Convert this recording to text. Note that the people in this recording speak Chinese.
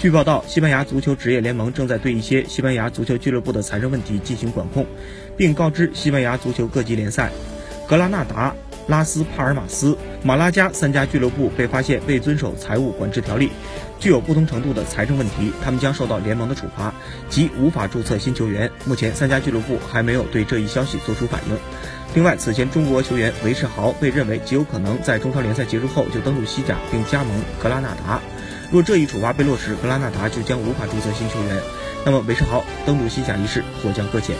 据报道，西班牙足球职业联盟正在对一些西班牙足球俱乐部的财政问题进行管控，并告知西班牙足球各级联赛，格拉纳达。拉斯帕尔马斯、马拉加三家俱乐部被发现未遵守财务管制条例，具有不同程度的财政问题，他们将受到联盟的处罚，即无法注册新球员。目前，三家俱乐部还没有对这一消息做出反应。另外，此前中国球员韦世豪被认为极有可能在中超联赛结束后就登陆西甲并加盟格拉纳达。若这一处罚被落实，格拉纳达就将无法注册新球员，那么韦世豪登陆西甲一事或将搁浅。